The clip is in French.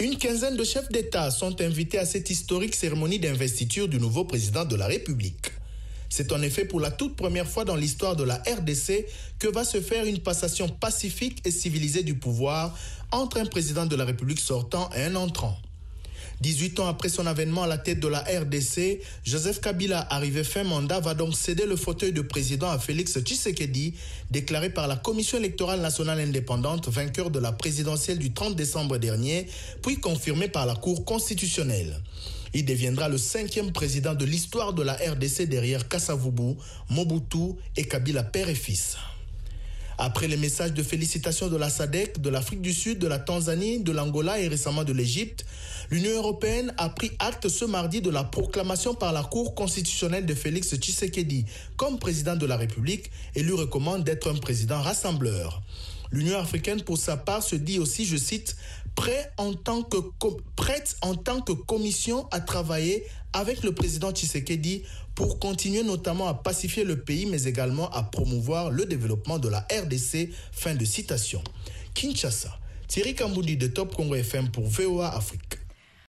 Une quinzaine de chefs d'État sont invités à cette historique cérémonie d'investiture du nouveau président de la République. C'est en effet pour la toute première fois dans l'histoire de la RDC que va se faire une passation pacifique et civilisée du pouvoir entre un président de la République sortant et un entrant. 18 ans après son avènement à la tête de la RDC, Joseph Kabila, arrivé fin mandat, va donc céder le fauteuil de président à Félix Tshisekedi, déclaré par la Commission électorale nationale indépendante vainqueur de la présidentielle du 30 décembre dernier, puis confirmé par la Cour constitutionnelle. Il deviendra le cinquième président de l'histoire de la RDC derrière Kassavubu, Mobutu et Kabila père et fils. Après les messages de félicitations de la SADC, de l'Afrique du Sud, de la Tanzanie, de l'Angola et récemment de l'Égypte, l'Union européenne a pris acte ce mardi de la proclamation par la Cour constitutionnelle de Félix Tshisekedi comme président de la République et lui recommande d'être un président rassembleur. L'Union africaine, pour sa part, se dit aussi, je cite, prête en tant que commission à travailler avec le président Tshisekedi pour continuer notamment à pacifier le pays, mais également à promouvoir le développement de la RDC. Fin de citation. Kinshasa. Thierry Kamboudi de Top Congo FM pour VOA Afrique.